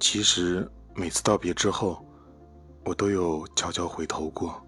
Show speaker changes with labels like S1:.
S1: 其实每次道别之后我都有悄悄回头过。